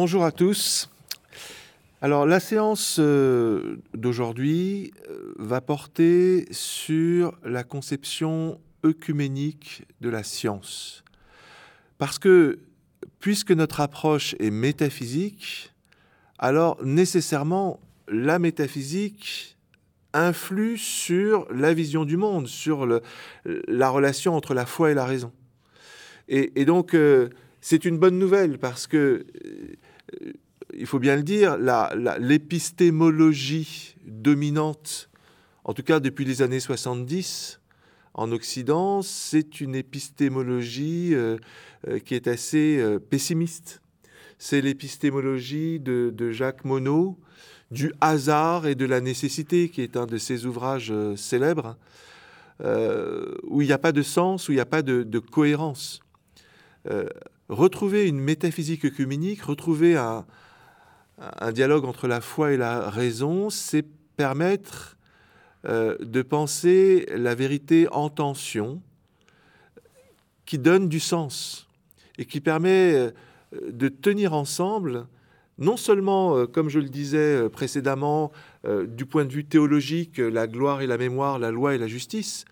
bonjour à tous. Alors la séance euh, d'aujourd'hui euh, va porter sur la conception œcuménique de la science. Parce que puisque notre approche est métaphysique, alors nécessairement la métaphysique influe sur la vision du monde, sur la relation entre la foi et la raison. Et, donc, euh, c'est une bonne nouvelle parce que, il faut bien le dire, l'épistémologie dominante, en tout cas depuis les années 70, en Occident, c'est une épistémologie euh, qui est assez pessimiste. C'est l'épistémologie de, Jacques Monod, du hasard et de la nécessité, qui est un de ses ouvrages célèbres, où il n'y a pas de sens, où il n'y a pas de cohérence. Euh, retrouver une métaphysique œcuménique, retrouver un, dialogue entre la foi et la raison, c'est permettre euh, de penser la vérité en tension, qui donne du sens et qui permet euh, de tenir ensemble, non seulement, comme je le disais précédemment, du point de vue théologique, la gloire et la mémoire, la loi et la justice,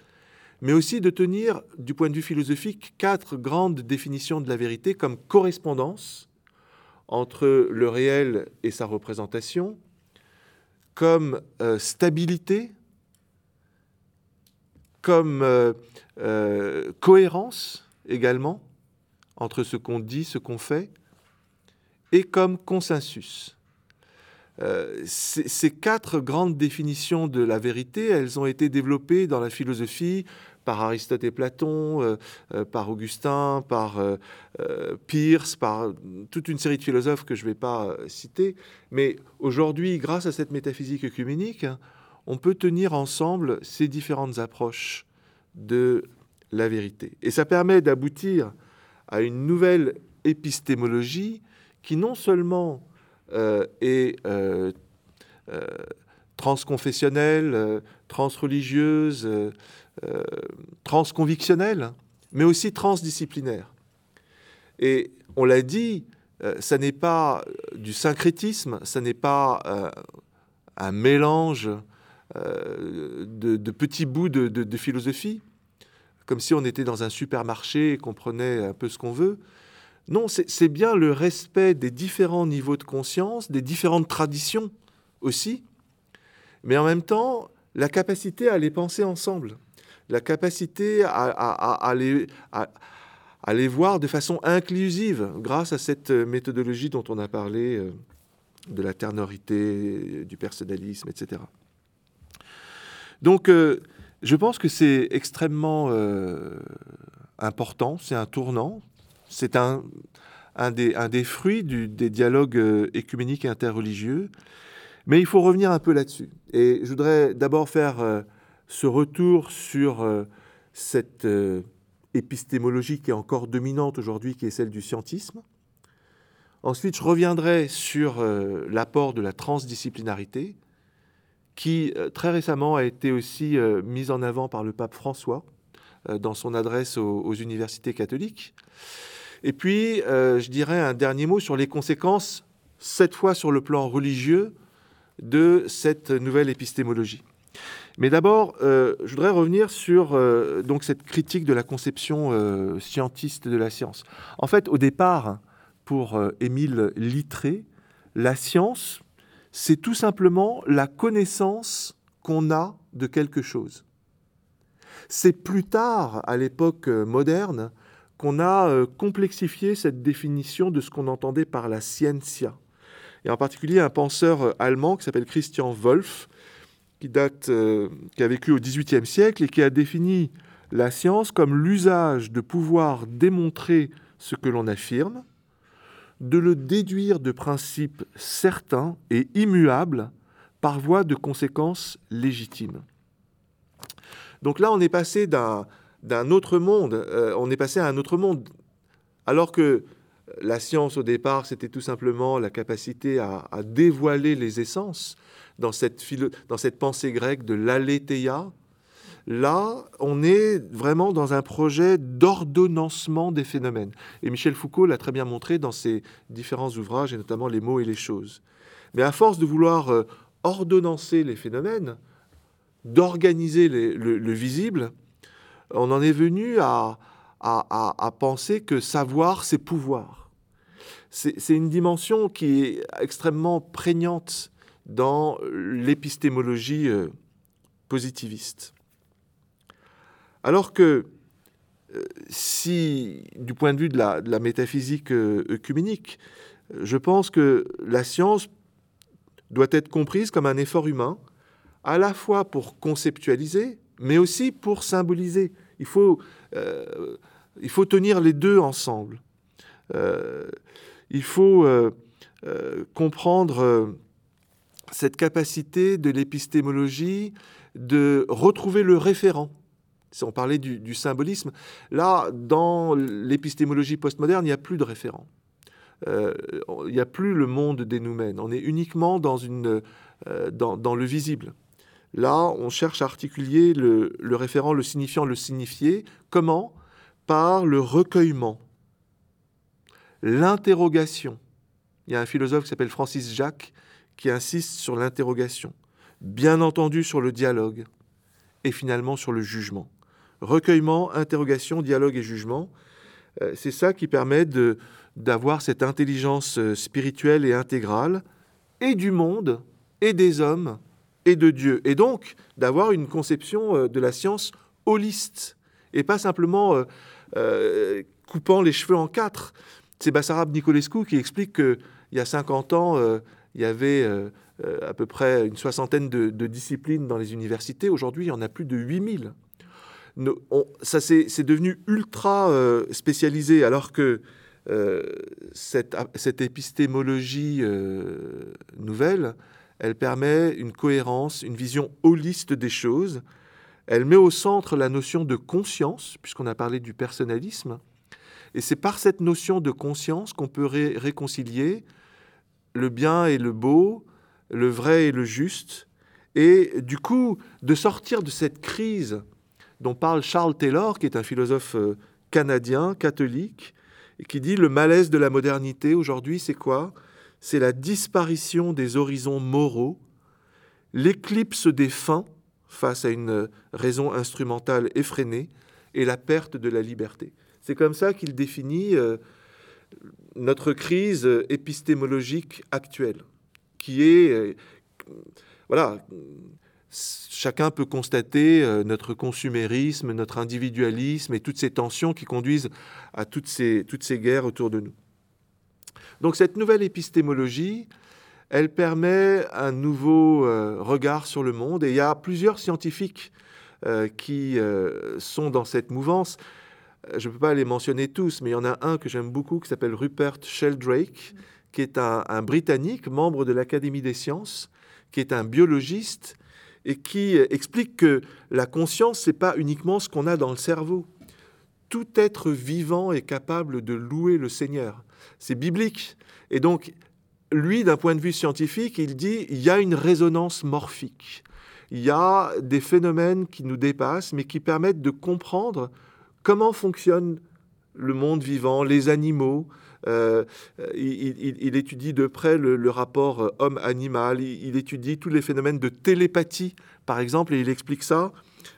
mais aussi de tenir, du point de vue philosophique, quatre grandes définitions de la vérité comme correspondance entre le réel et sa représentation, comme euh, stabilité, comme euh, euh, cohérence également entre ce qu'on dit, ce qu'on fait, et comme consensus. Euh, ces quatre grandes définitions de la vérité, elles ont été développées dans la philosophie par Aristote et Platon, euh, euh, par Augustin, par Peirce, par toute une série de philosophes que je ne vais pas citer. Mais aujourd'hui, grâce à cette métaphysique œcuménique, on peut tenir ensemble ces différentes approches de la vérité. Et ça permet d'aboutir à une nouvelle épistémologie qui non seulement et euh, euh, transconfessionnelle, transreligieuse, transconvictionnelle, mais aussi transdisciplinaire. Et on l'a dit, ça n'est pas du syncrétisme, ça n'est pas un mélange de, petits bouts de, philosophie, comme si on était dans un supermarché et qu'on prenait un peu ce qu'on veut. Non, c'est bien le respect des différents niveaux de conscience, des différentes traditions aussi, mais en même temps, la capacité à les penser ensemble, la capacité à, les, à les, voir de façon inclusive grâce à cette méthodologie dont on a parlé, euh, de la ternorité, du personnalisme, etc. Donc, euh, je pense que c'est extrêmement euh, important, c'est un tournant c'est un, des, fruits des dialogues euh, écuméniques et interreligieux. Mais il faut revenir un peu là-dessus. Et je voudrais d'abord faire euh, ce retour sur euh, cette épistémologie qui est encore dominante aujourd'hui, qui est celle du scientisme. Ensuite, je reviendrai sur l'apport de la transdisciplinarité, qui très récemment a été aussi mise en avant par le pape François dans son adresse aux universités catholiques. Et puis, euh, je dirais un dernier mot sur les conséquences, cette fois sur le plan religieux, de cette nouvelle épistémologie. Mais d'abord, euh, je voudrais revenir sur euh, donc cette critique de la conception scientiste de la science. En fait, au départ, pour Émile Littré, la science, c'est tout simplement la connaissance qu'on a de quelque chose. C'est plus tard, à l'époque moderne, qu'on a euh, complexifié cette définition de ce qu'on entendait par la scientia. Et en particulier un penseur euh, allemand qui s'appelle Christian Wolff, qui, date, euh, qui a vécu au XVIIIe siècle et qui a défini la science comme l'usage de pouvoir démontrer ce que l'on affirme, de le déduire de principes certains et immuables par voie de conséquences légitimes. Donc là, on est passé d'un d'un autre monde. Euh, on est passé à un autre monde. Alors que la science, au départ, c'était tout simplement la capacité à, dévoiler les essences dans cette, dans cette pensée grecque de l'alétheia, Là, on est vraiment dans un projet d'ordonnancement des phénomènes. Et Michel Foucault l'a très bien montré dans ses différents ouvrages, et notamment Les mots et les choses. Mais à force de vouloir euh, ordonnancer les phénomènes, d'organiser le, visible, on en est venu à, penser que savoir, c'est pouvoir. C'est une dimension qui est extrêmement prégnante dans l'épistémologie euh, positiviste. Alors que euh, si, du point de vue de la, métaphysique euh, œcuménique, je pense que la science doit être comprise comme un effort humain, à la fois pour conceptualiser, mais aussi pour symboliser. Il faut, il faut tenir les deux ensemble. il faut comprendre cette capacité de l'épistémologie de retrouver le référent. Si on parlait du, symbolisme, là, dans l'épistémologie postmoderne, il n'y a plus de référent. Euh, il n'y a plus le monde des noumènes. On est uniquement dans, une, euh, dans, le visible. Là, on cherche à articuler le, référent, le signifiant, le signifié. Comment? Par le recueillement, l'interrogation. Il y a un philosophe qui s'appelle Francis Jacques qui insiste sur l'interrogation, bien entendu sur le dialogue, et finalement sur le jugement. Recueillement, interrogation, dialogue et jugement, euh, c'est ça qui permet d'avoir cette intelligence euh, spirituelle et intégrale, et du monde, et des hommes, et de Dieu, et donc d'avoir une conception euh, de la science holiste, et pas simplement coupant les cheveux en quatre. C'est Bassarab Nicolescu qui explique qu'il y a 50 ans, il y avait euh, euh, à peu près une soixantaine de, disciplines dans les universités. Aujourd'hui, il y en a plus de 8000. ça c'est devenu ultra euh, spécialisé, alors que cette, épistémologie nouvelle, elle permet une cohérence, une vision holiste des choses. Elle met au centre la notion de conscience, puisqu'on a parlé du personnalisme. Et c'est par cette notion de conscience qu'on peut réconcilier le bien et le beau, le vrai et le juste, et du coup de sortir de cette crise dont parle Charles Taylor, qui est un philosophe euh, canadien, catholique, et qui dit le malaise de la modernité aujourd'hui, c'est quoi? C'est la disparition des horizons moraux, l'éclipse des fins face à une raison instrumentale effrénée, et la perte de la liberté. C'est comme ça qu'il définit euh, notre crise épistémologique actuelle, qui est, euh, voilà, chacun peut constater euh, notre consumérisme, notre individualisme et toutes ces tensions qui conduisent à toutes ces, toutes ces guerres autour de nous. Donc cette nouvelle épistémologie, elle permet un nouveau euh, regard sur le monde et il y a plusieurs scientifiques qui sont dans cette mouvance. Euh, je ne peux pas les mentionner tous, mais il y en a un que j'aime beaucoup qui s'appelle Rupert Sheldrake, qui est un, Britannique, membre de l'Académie des sciences, qui est un biologiste et qui euh, explique que la conscience, n'est pas uniquement ce qu'on a dans le cerveau. Tout être vivant est capable de louer le Seigneur. C'est biblique. Et donc, lui, d'un point de vue scientifique, il dit il y a une résonance morphique. Il y a des phénomènes qui nous dépassent, mais qui permettent de comprendre comment fonctionne le monde vivant, les animaux. Euh, il, étudie de près le, rapport euh, homme-animal, il, étudie tous les phénomènes de télépathie, par exemple, et il explique ça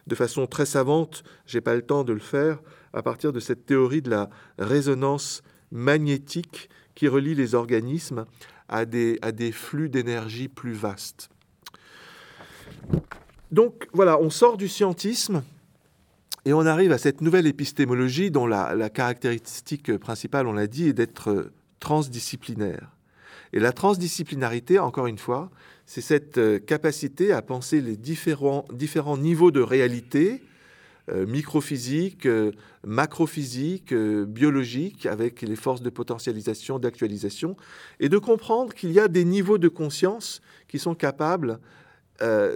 de façon très savante, j'ai pas le temps de le faire, à partir de cette théorie de la résonance magnétique qui relie les organismes à des, à des flux d'énergie plus vastes. Donc voilà, on sort du scientisme, et on arrive à cette nouvelle épistémologie dont la, caractéristique principale, on l'a dit, est d'être transdisciplinaire. Et la transdisciplinarité, encore une fois, c'est cette euh, capacité à penser les différents, différents niveaux de réalité, microphysique, euh, macrophysique, biologique, avec les forces de potentialisation, d'actualisation, et de comprendre qu'il y a des niveaux de conscience qui sont capables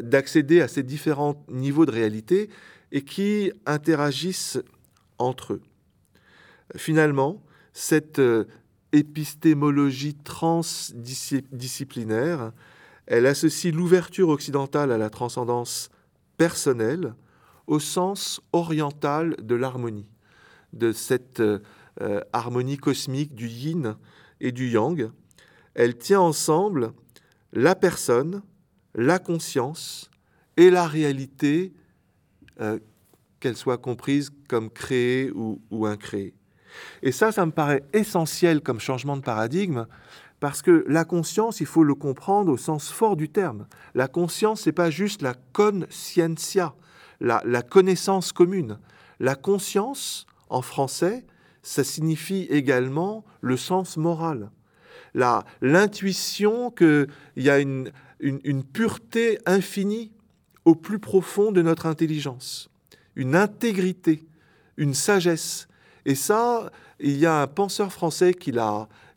d'accéder à ces différents niveaux de réalité et qui interagissent entre eux. Finalement, cette euh, épistémologie transdisciplinaire, elle associe l'ouverture occidentale à la transcendance personnelle au sens oriental de l'harmonie, de cette euh, harmonie cosmique du yin et du yang. Elle tient ensemble la personne, la conscience et la réalité, euh, qu'elle soit comprise comme créée ou, ou incréée. Et ça, ça me paraît essentiel comme changement de paradigme, parce que la conscience, il faut le comprendre au sens fort du terme. La conscience, n'est pas juste la conscientia, la, connaissance commune. La conscience, en français, ça signifie également le sens moral. L'intuition qu'il y a une, une, pureté infinie au plus profond de notre intelligence, une intégrité, une sagesse, et ça, il y a un penseur français qui,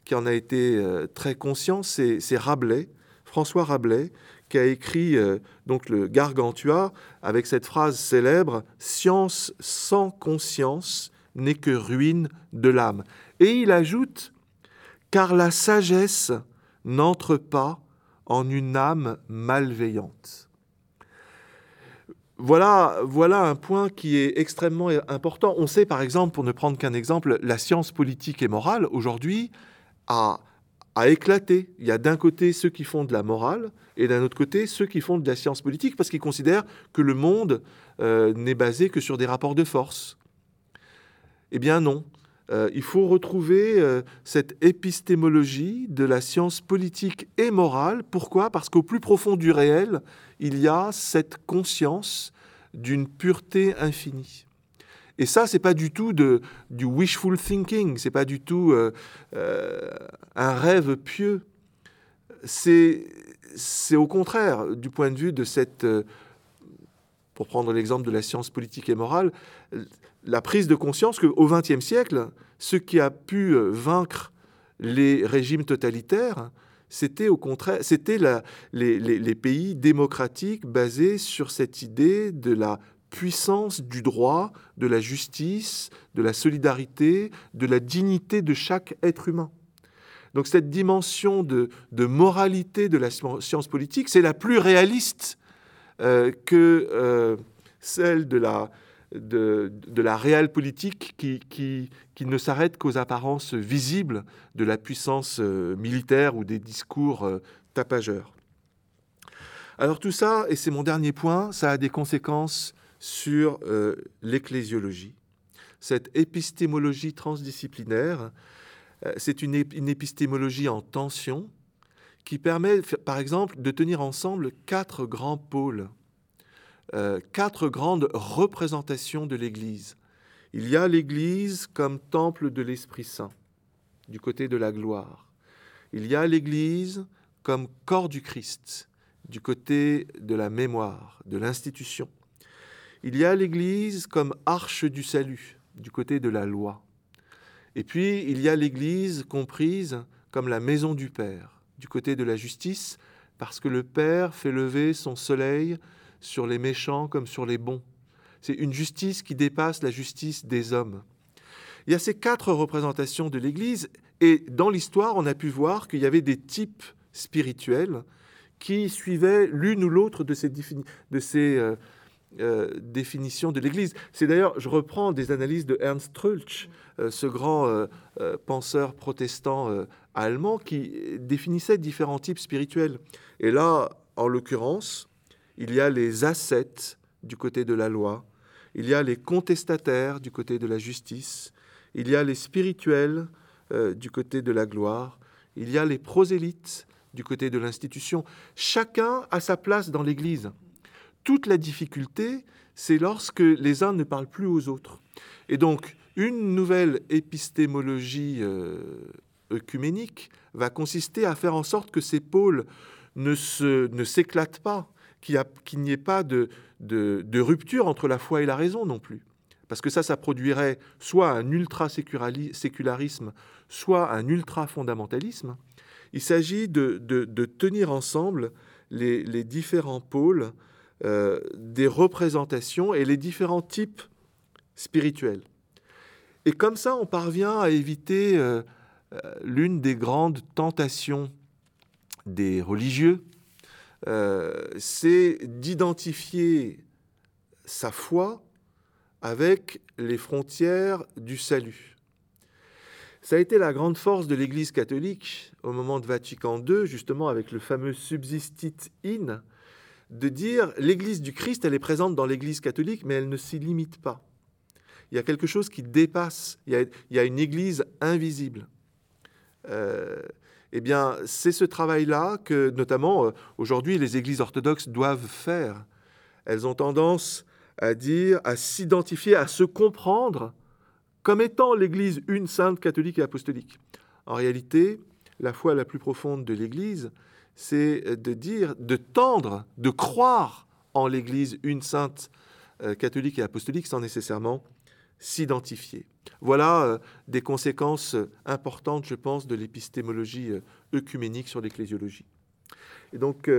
qui en a été euh, très conscient, c'est Rabelais, François Rabelais, qui a écrit euh, donc le Gargantua avec cette phrase célèbre Science sans conscience n'est que ruine de l'âme. Et il ajoute Car la sagesse n'entre pas en une âme malveillante. Voilà, voilà un point qui est extrêmement important. On sait par exemple, pour ne prendre qu'un exemple, la science politique et morale aujourd'hui a, a éclaté. Il y a d'un côté ceux qui font de la morale et d'un autre côté ceux qui font de la science politique parce qu'ils considèrent que le monde euh, n'est basé que sur des rapports de force. Eh bien non. Euh, il faut retrouver euh, cette épistémologie de la science politique et morale. Pourquoi? Parce qu'au plus profond du réel, il y a cette conscience d'une pureté infinie. Et ça, c'est pas du tout du wishful thinking, c'est pas du tout euh, euh, un rêve pieux. C'est, au contraire, du point de vue de cette, euh, pour prendre l'exemple de la science politique et morale, la prise de conscience qu'au XXe siècle, ce qui a pu vaincre les régimes totalitaires, c'était au contraire, c'était les, pays démocratiques basés sur cette idée de la puissance du droit, de la justice, de la solidarité, de la dignité de chaque être humain. Donc cette dimension de, de moralité de la science politique, c'est la plus réaliste euh, que euh, celle de la, de, la réelle politique qui, qui, qui ne s'arrête qu'aux apparences visibles de la puissance euh, militaire ou des discours tapageurs. Alors tout ça, et c'est mon dernier point, ça a des conséquences sur euh, l'ecclésiologie. Cette épistémologie transdisciplinaire, euh, c'est une, épistémologie en tension qui permet, par exemple, de tenir ensemble quatre grands pôles euh, quatre grandes représentations de l'Église. Il y a l'Église comme temple de l'Esprit Saint, du côté de la gloire. Il y a l'Église comme corps du Christ, du côté de la mémoire, de l'institution. Il y a l'Église comme arche du salut, du côté de la loi. Et puis, il y a l'Église comprise comme la maison du Père, du côté de la justice, parce que le Père fait lever son soleil sur les méchants comme sur les bons. C'est une justice qui dépasse la justice des hommes. Il y a ces quatre représentations de l'Église, et dans l'histoire, on a pu voir qu'il y avait des types spirituels qui suivaient l'une ou l'autre de ces, de ces euh, définitions de l'Église. C'est d'ailleurs, je reprends des analyses de Ernst Trulch, euh, ce grand euh, penseur protestant allemand qui définissait différents types spirituels. Et là, en l'occurrence, il y a les ascètes du côté de la loi, il y a les contestataires du côté de la justice, il y a les spirituels du côté de la gloire, il y a les prosélytes du côté de l'institution. Chacun a sa place dans l'Église. Toute la difficulté, c'est lorsque les uns ne parlent plus aux autres. Et donc, une nouvelle épistémologie euh, œcuménique va consister à faire en sorte que ces pôles ne s'éclatent pas, qu'il n'y ait pas de, rupture entre la foi et la raison non plus. Parce que ça, ça produirait soit un ultra-sécularisme, soit un ultra-fondamentalisme. Il s'agit de, tenir ensemble les différents pôles euh, des représentations et les différents types spirituels. Et comme ça, on parvient à éviter euh, euh l'une des grandes tentations des religieux, c'est d'identifier sa foi avec les frontières du salut. Ça a été la grande force de l'Église catholique au moment de Vatican II, justement avec le fameux subsistit in, de dire l'Église du Christ, elle est présente dans l'Église catholique, mais elle ne s'y limite pas. Il y a quelque chose qui dépasse, il y a, une Église invisible. Euh, eh bien, c'est ce travail-là que, notamment, euh, aujourd'hui, les églises orthodoxes doivent faire. Elles ont tendance à dire, à s'identifier, à se comprendre comme étant l'Église une sainte catholique et apostolique. En réalité, la foi la plus profonde de l'Église, c'est de dire, de tendre, de croire en l'Église une sainte euh, catholique et apostolique sans nécessairement s'identifier. Voilà euh, des conséquences importantes, je pense, de l'épistémologie euh, œcuménique sur l'ecclésiologie. Et donc,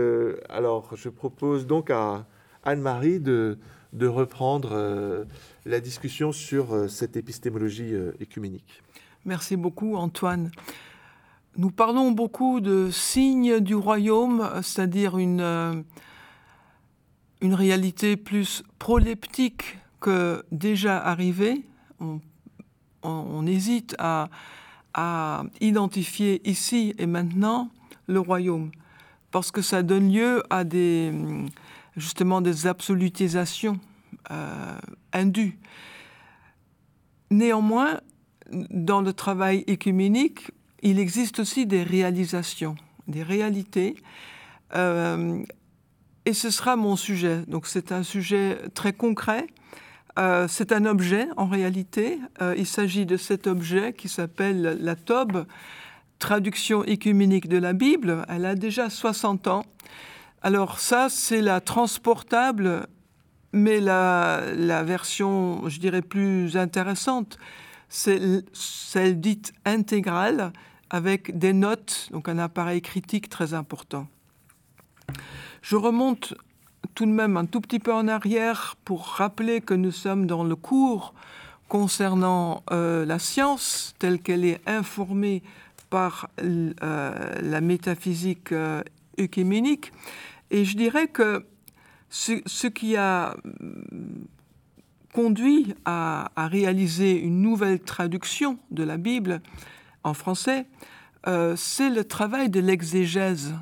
alors, je propose donc à Anne-Marie de, de reprendre la discussion sur euh, cette épistémologie euh, écuménique. Merci beaucoup Antoine. Nous parlons beaucoup de signes du royaume, c'est-à-dire une, euh, réalité plus proleptique que déjà arrivée. On, hésite à, identifier ici et maintenant le royaume, parce que ça donne lieu à des, justement des absolutisations euh, indu. Néanmoins, dans le travail écuménique, il existe aussi des réalisations, des réalités. Euh, et ce sera mon sujet. Donc c'est un sujet très concret. Euh, c'est un objet en réalité. il s'agit de cet objet qui s'appelle la Tobe, traduction écuménique de la Bible. Elle a déjà 60 ans. Alors ça, c'est la transportable mais la, version, je dirais, plus intéressante, c'est celle dite intégrale, avec des notes, donc un appareil critique très important. Je remonte tout de même un tout petit peu en arrière pour rappeler que nous sommes dans le cours concernant euh, la science telle qu'elle est informée par euh, la métaphysique euh, œcuménique. Et je dirais que ce, qui a conduit à, réaliser une nouvelle traduction de la Bible en français, euh, c'est le travail de l'exégèse.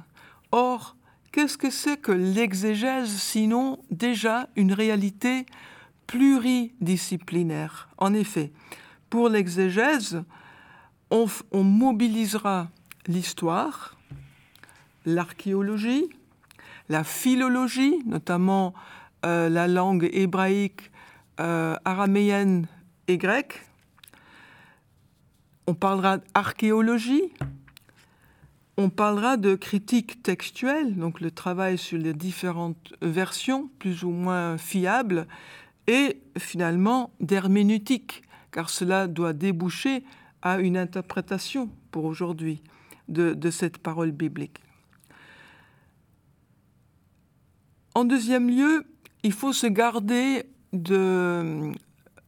Or, qu'est-ce que c'est que l'exégèse sinon déjà une réalité pluridisciplinaire? En effet, pour l'exégèse, on mobilisera l'histoire, l'archéologie, la philologie, notamment euh, la langue hébraïque, araméenne et grecque. On parlera d'archéologie, on parlera de critique textuelle, donc le travail sur les différentes versions, plus ou moins fiables, et finalement d'herméneutique, car cela doit déboucher à une interprétation pour aujourd'hui de cette parole biblique. En deuxième lieu, il faut se garder de,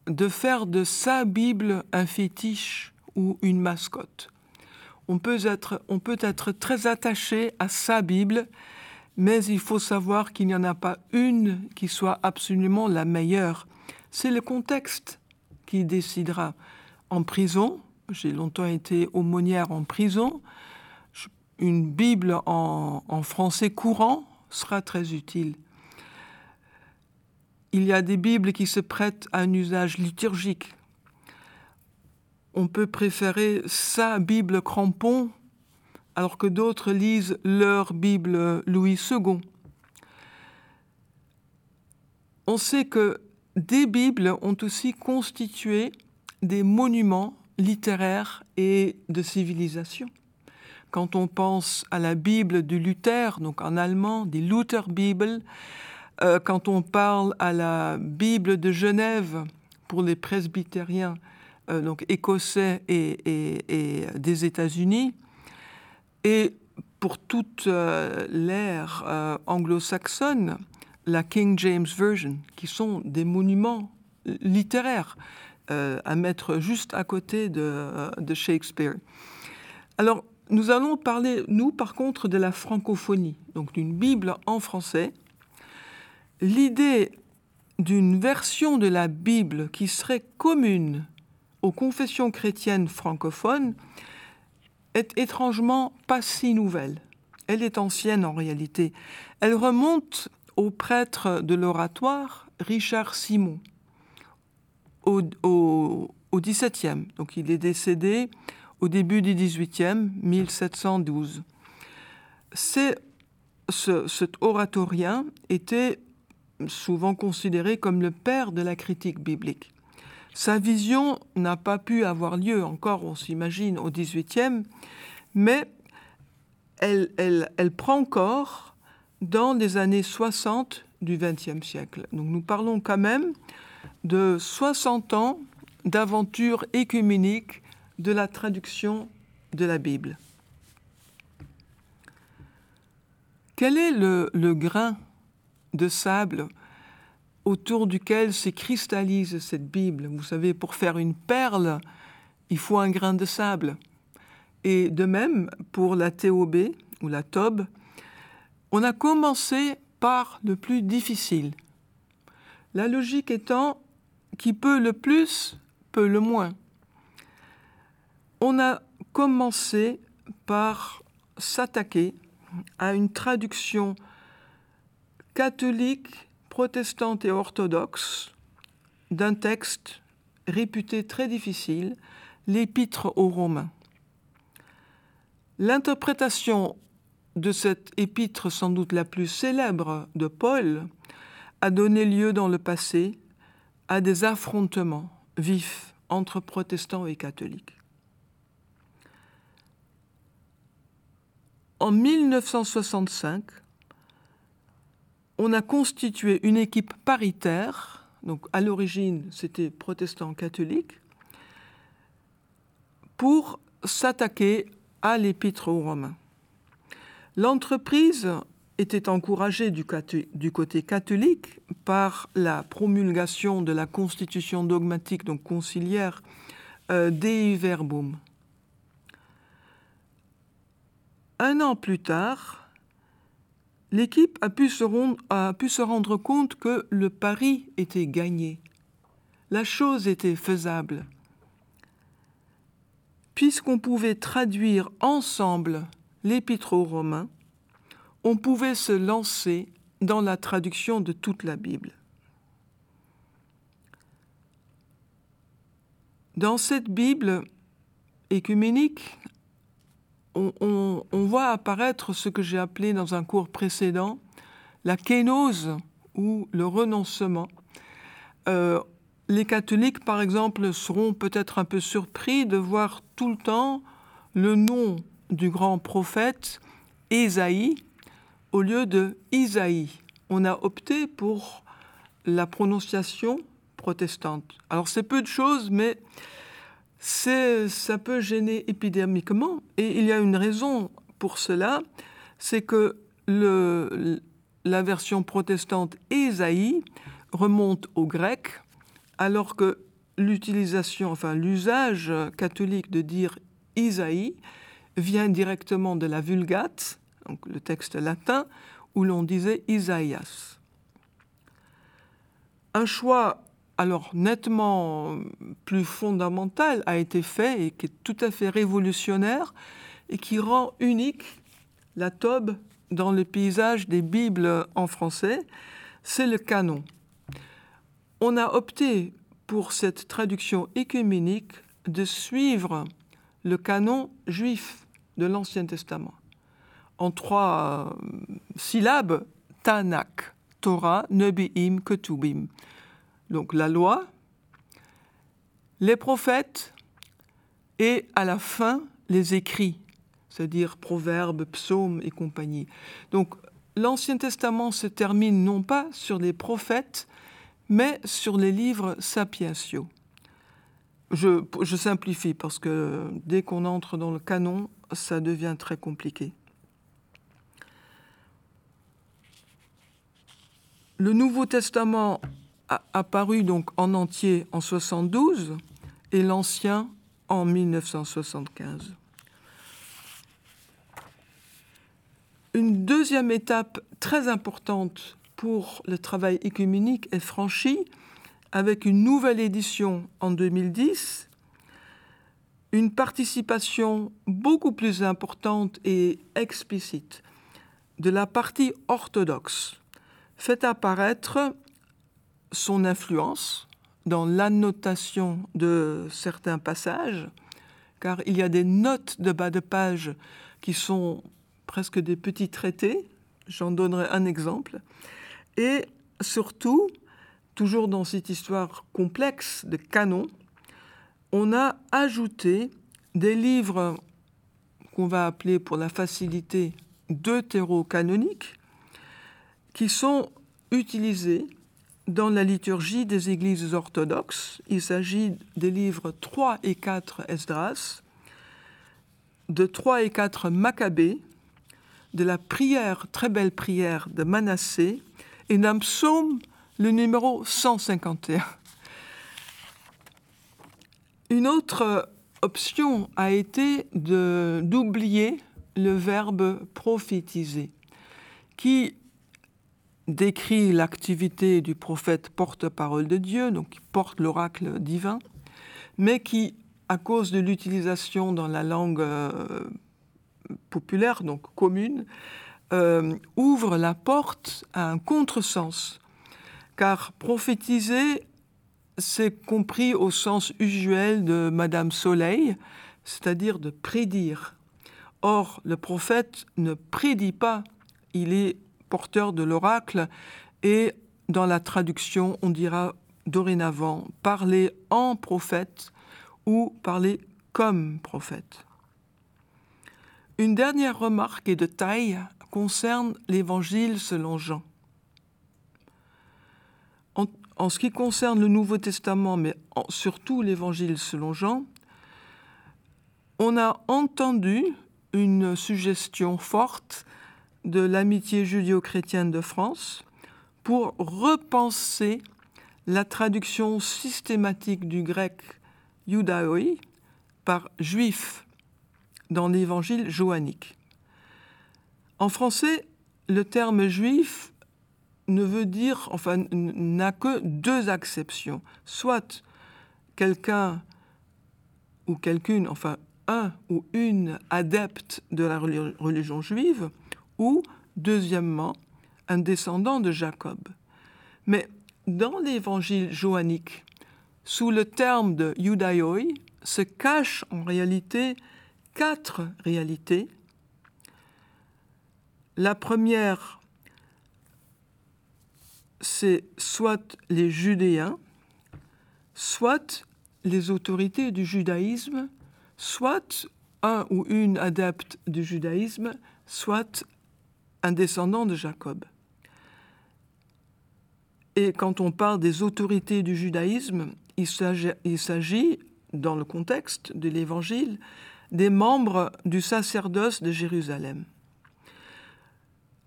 de faire de sa Bible un fétiche ou une mascotte. On peut, être, on peut être très attaché à sa Bible, mais il faut savoir qu'il n'y en a pas une qui soit absolument la meilleure. C'est le contexte qui décidera. En prison, j'ai longtemps été aumônière en prison, une Bible en, en français courant sera très utile. Il y a des Bibles qui se prêtent à un usage liturgique. On peut préférer sa Bible crampon alors que d'autres lisent leur Bible Louis II. On sait que des Bibles ont aussi constitué des monuments littéraires et de civilisation. Quand on pense à la Bible de Luther, donc en allemand, des Lutherbibel, euh, quand on parle à la Bible de Genève pour les presbytériens, euh, donc écossais et, des États-Unis, et pour toute euh, l'ère anglo-saxonne, la King James Version, qui sont des monuments littéraires à mettre juste à côté de, de Shakespeare. Alors, nous allons parler, nous, par contre, de la francophonie, donc d'une Bible en français. L'idée d'une version de la Bible qui serait commune aux confessions chrétiennes francophones est étrangement pas si nouvelle. Elle est ancienne en réalité. Elle remonte au prêtre de l'oratoire Richard Simon au, au, XVIIe. Donc il est décédé au début du XVIIIe, 1712. C'est, ce, cet oratorien était souvent considéré comme le père de la critique biblique. Sa vision n'a pas pu avoir lieu encore, on s'imagine, au XVIIIe, mais elle, prend corps dans les années 60 du XXe siècle. Donc nous parlons quand même de 60 ans d'aventure écuménique de la traduction de la Bible. Quel est le grain de sable autour duquel se cristallise cette Bible. Vous savez, pour faire une perle, il faut un grain de sable. Et de même, pour la TOB ou la TOB, on a commencé par le plus difficile. La logique étant qui peut le plus, peut le moins. On a commencé par s'attaquer à une traduction catholique, protestante et orthodoxe d'un texte réputé très difficile, l'Épître aux Romains. L'interprétation de cette épître sans doute la plus célèbre de Paul a donné lieu dans le passé à des affrontements vifs entre protestants et catholiques. En 1965, on a constitué une équipe paritaire, donc à l'origine c'était protestant catholique, pour s'attaquer à l'épître aux Romains. L'entreprise était encouragée du, côté catholique par la promulgation de la constitution dogmatique, donc conciliaire, euh, Dei Verbum. Un an plus tard, l'équipe a, pu se rendre compte que le pari était gagné. La chose était faisable. Puisqu'on pouvait traduire ensemble l'épître aux Romains, on pouvait se lancer dans la traduction de toute la Bible. Dans cette Bible écuménique, on, voit apparaître ce que j'ai appelé dans un cours précédent la kénose ou le renoncement. Euh, les catholiques, par exemple, seront peut-être un peu surpris de voir tout le temps le nom du grand prophète Ésaïe au lieu de Isaïe. On a opté pour la prononciation protestante. Alors c'est peu de choses, mais ça peut gêner épidermiquement. Et il y a une raison pour cela, c'est que la version protestante Ésaïe remonte au grec, alors que l'utilisation, enfin l'usage catholique de dire Isaïe vient directement de la Vulgate, donc le texte latin, où l'on disait Isaïas. Un choix alors nettement plus fondamental a été fait et qui est tout à fait révolutionnaire et qui rend unique la Tobe dans le paysage des Bibles en français, c'est le canon. On a opté pour cette traduction écuménique de suivre le canon juif de l'Ancien Testament. En trois syllabes Tanakh, Torah, Nebi'im, Ketubim donc la loi, les prophètes et à la fin les écrits, c'est-à-dire proverbes, psaumes et compagnie. Donc l'Ancien Testament se termine non pas sur les prophètes, mais sur les livres sapientiaux. Je, je simplifie parce que dès qu'on entre dans le canon, ça devient très compliqué. Le Nouveau Testament apparu donc en entier en 72 et l'ancien en 1975. Une deuxième étape très importante pour le travail écuménique est franchi avec une nouvelle édition en 2010, une participation beaucoup plus importante et explicite de la partie orthodoxe fait apparaître son influence dans l'annotation de certains passages, car il y a des notes de bas de page qui sont presque des petits traités, j'en donnerai un exemple, et surtout, toujours dans cette histoire complexe de canon, on a ajouté des livres qu'on va appeler pour la facilité deutéro-canoniques, qui sont utilisés dans la liturgie des églises orthodoxes. Il s'agit des livres 3 et 4 Esdras, de 3 et 4 Maccabées, de la prière, très belle prière de Manassé, et d'un psaume, le numéro 151. Une autre option a été d'oublier le verbe prophétiser, qui décrit l'activité du prophète porte-parole de Dieu, donc qui porte l'oracle divin, mais qui, à cause de l'utilisation dans la langue euh, populaire, donc commune, euh, ouvre la porte à un contresens. Car prophétiser, c'est compris au sens usuel de Madame Soleil, c'est-à-dire de prédire. Or, le prophète ne prédit pas, il est porteur de l'oracle et dans la traduction, on dira dorénavant parler en prophète ou parler comme prophète. Une dernière remarque et de taille concerne l'évangile selon Jean. En, ce qui concerne le Nouveau Testament, mais surtout l'évangile selon Jean, on a entendu une suggestion forte de l'amitié judéo-chrétienne de France pour repenser la traduction systématique du grec judaoi par juif dans l'évangile joannique. En français, le terme juif ne veut dire, enfin, n'a que deux acceptions. Soit quelqu'un ou quelqu'une, enfin, un ou une adepte de la religion juive, ou, deuxièmement, un descendant de Jacob. Mais dans l'évangile joannique, sous le terme de judaïoi, se cachent en réalité quatre réalités. La première, c'est soit les Judéens, soit les autorités du judaïsme, soit un ou une adepte du judaïsme, soit un descendant de Jacob. Et quand on parle des autorités du judaïsme, il s'agit, dans le contexte de l'Évangile, des membres du sacerdoce de Jérusalem.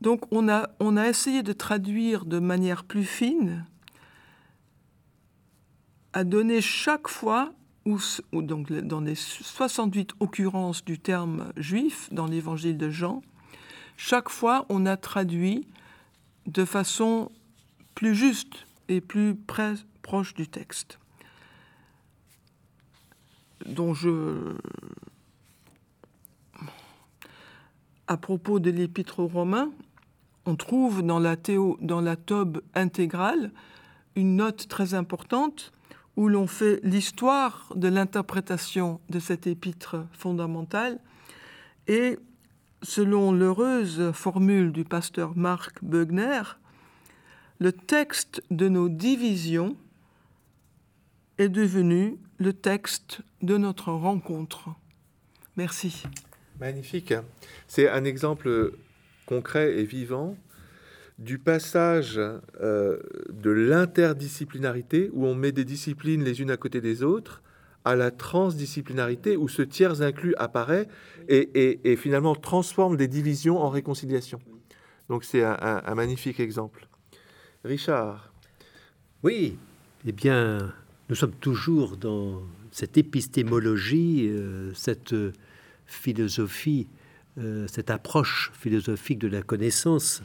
Donc on a, essayé de traduire de manière plus fine, à donner chaque fois, dans les 68 occurrences du terme juif dans l'évangile de Jean, chaque fois on a traduit de façon plus juste et plus proche du texte. Dont à propos de l'épître aux Romains, on trouve dans la, théo, dans la tobe intégrale une note très importante où l'on fait l'histoire de l'interprétation de cet épître fondamental et selon l'heureuse formule du pasteur Marc Bögner, le texte de nos divisions est devenu le texte de notre rencontre. Merci. Magnifique. C'est un exemple concret et vivant du passage euh, de l'interdisciplinarité, où on met des disciplines les unes à côté des autres, à la transdisciplinarité, où ce tiers inclus apparaît et, finalement transforme des divisions en réconciliation. Donc c'est un, magnifique exemple. Richard. Oui, eh bien, nous sommes toujours dans cette épistémologie, euh, cette philosophie, euh, cette approche philosophique de la connaissance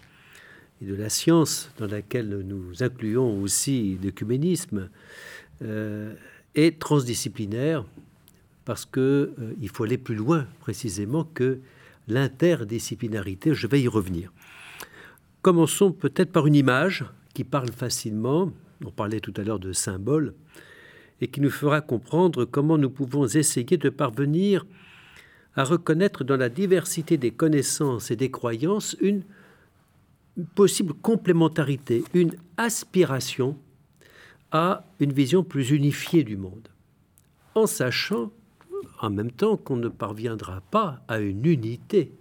et de la science, dans laquelle nous incluons aussi l'œcuménisme, euh, est transdisciplinaire parce qu'il euh, faut aller plus loin précisément que l'interdisciplinarité. Je vais y revenir. Commençons peut-être par une image qui parle facilement. On parlait tout à l'heure de symboles et qui nous fera comprendre comment nous pouvons essayer de parvenir à reconnaître dans la diversité des connaissances et des croyances une possible complémentarité, une aspiration à une vision plus unifiée du monde, en sachant en même temps qu'on ne parviendra pas à une unité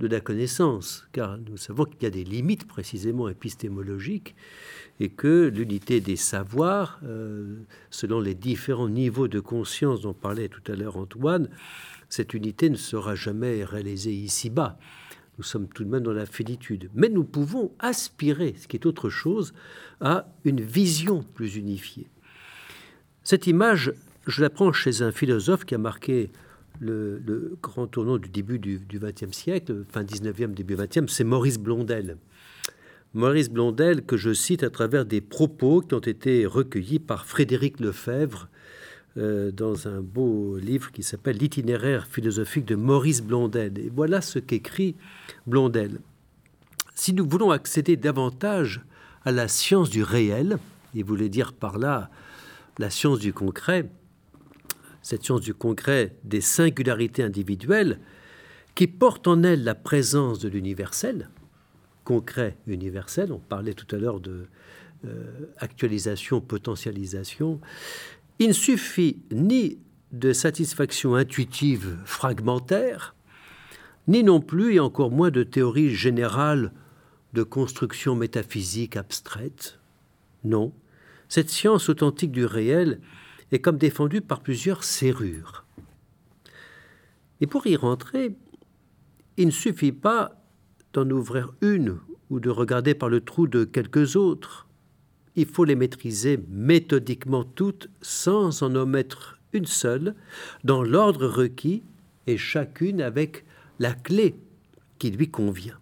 de la connaissance, car nous savons qu'il y a des limites précisément épistémologiques et que l'unité des savoirs, euh, selon les différents niveaux de conscience dont parlait tout à l'heure Antoine, cette unité ne sera jamais réalisée ici-bas. Nous sommes tout de même dans la finitude. Mais nous pouvons aspirer, ce qui est autre chose, à une vision plus unifiée. Cette image, je la prends chez un philosophe qui a marqué le, grand tournant du début du XXe siècle, fin 19e, début 20e, c'est Maurice Blondel. Maurice Blondel, que je cite à travers des propos qui ont été recueillis par Frédéric Lefebvre euh, dans un beau livre qui s'appelle L'itinéraire philosophique de Maurice Blondel. Et voilà ce qu'écrit Blondel. Si nous voulons accéder davantage à la science du réel, il voulait dire par là la science du concret, cette science du concret des singularités individuelles, qui porte en elle la présence de l'universel, concret universel, on parlait tout à l'heure de euh, actualisation, potentialisation, il ne suffit ni de satisfaction intuitive fragmentaire, ni non plus, et encore moins, de théorie générale de construction métaphysique abstraite. Non, cette science authentique du réel est comme défendue par plusieurs serrures. Et pour y rentrer, il ne suffit pas d'en ouvrir une ou de regarder par le trou de quelques autres il faut les maîtriser méthodiquement toutes sans en omettre une seule, dans l'ordre requis et chacune avec la clé qui lui convient.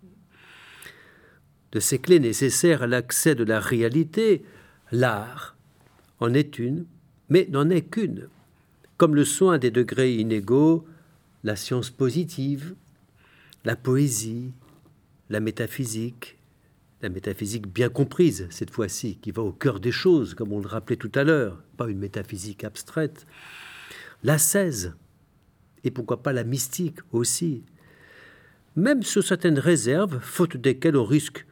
De ces clés nécessaires à l'accès de la réalité, l'art en est une, mais n'en est qu'une, comme le à des degrés inégaux la science positive, la poésie, la métaphysique, la métaphysique bien comprise, cette fois-ci, qui va au cœur des choses, comme on le rappelait tout à l'heure, pas une métaphysique abstraite. La 16, et pourquoi pas la mystique aussi, même sous certaines réserves, faute desquelles on risque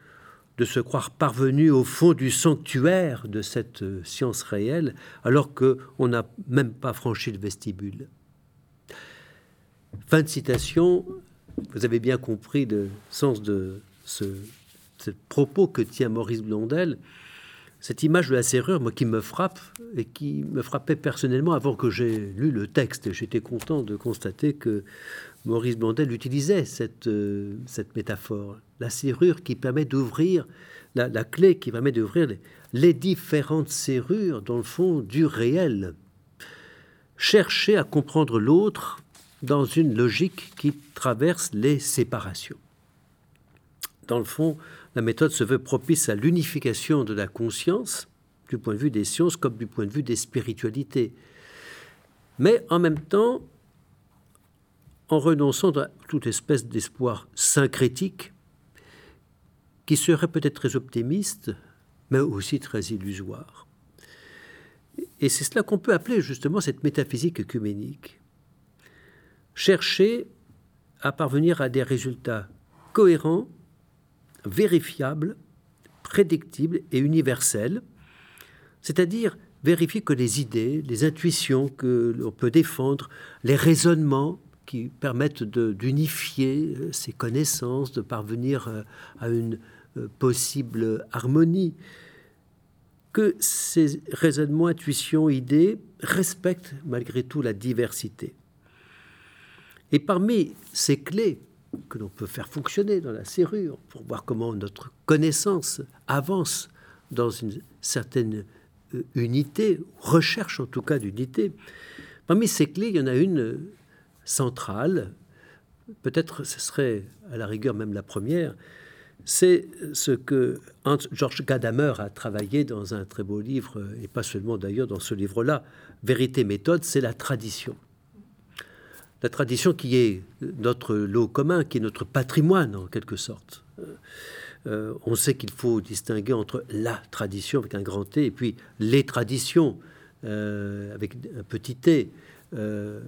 de se croire parvenu au fond du sanctuaire de cette euh, science réelle, alors qu'on n'a même pas franchi le vestibule. Fin de citation, vous avez bien compris le sens de ce ce propos que tient Maurice Blondel, cette image de la serrure, moi, qui me frappe et qui me frappait personnellement avant que j'ai lu le texte. J'étais content de constater que Maurice Blondel utilisait cette, euh, cette métaphore. La serrure qui permet d'ouvrir, la, clé qui permet d'ouvrir les, les différentes serrures, dans le fond, du réel. Chercher à comprendre l'autre dans une logique qui traverse les séparations. Dans le fond, la méthode se veut propice à l'unification de la conscience, du point de vue des sciences comme du point de vue des spiritualités. Mais en même temps, en renonçant à toute espèce d'espoir syncrétique, qui serait peut-être très optimiste, mais aussi très illusoire. Et c'est cela qu'on peut appeler justement cette métaphysique œcuménique. Chercher à parvenir à des résultats cohérents vérifiable, prédictible et universel, c'est-à-dire vérifier que les idées, les intuitions que l'on peut défendre, les raisonnements qui permettent d'unifier euh, ces connaissances, de parvenir euh, à une euh, possible harmonie, que ces raisonnements, intuitions, idées respectent malgré tout la diversité. Et parmi ces clés que l'on peut faire fonctionner dans la serrure pour voir comment notre connaissance avance dans une certaine euh, unité, recherche en tout cas d'unité. Parmi ces clés, il y en a une centrale, peut-être ce serait à la rigueur même la première, c'est ce que George Gadamer a travaillé dans un très beau livre, et pas seulement d'ailleurs dans ce livre-là, Vérité méthode, c'est la tradition. La tradition qui est notre lot commun, qui est notre patrimoine en quelque sorte. Euh, on sait qu'il faut distinguer entre la tradition avec un grand T et puis les traditions euh, avec un petit T. Euh,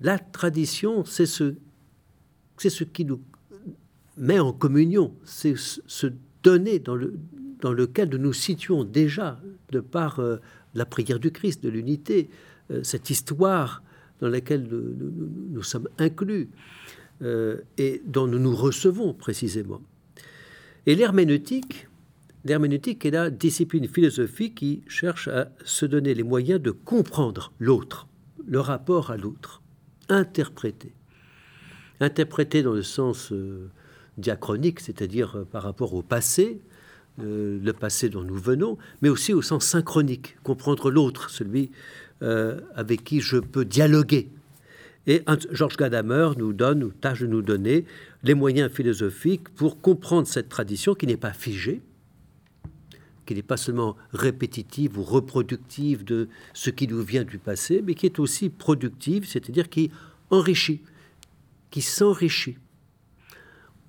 la tradition, c'est ce, c'est ce qui nous met en communion, c'est se donner dans, le, dans lequel nous nous situons déjà de par la prière du Christ, de l'unité, cette histoire dans laquelle nous sommes inclus et dont nous nous recevons précisément. Et l'herméneutique, l'herméneutique est la discipline philosophique qui cherche à se donner les moyens de comprendre l'autre, le rapport à l'autre, interpréter. Interpréter dans le sens euh, diachronique, c'est-à-dire euh, par rapport au passé, euh, le passé dont nous venons, mais aussi au sens synchronique, comprendre l'autre, celui avec qui je peux dialoguer. Et Georges Gadamer nous donne, ou tâche de nous donner, les moyens philosophiques pour comprendre cette tradition qui n'est pas figée, qui n'est pas seulement répétitive ou reproductive de ce qui nous vient du passé, mais qui est aussi productive, c'est-à-dire qui enrichit, qui s'enrichit.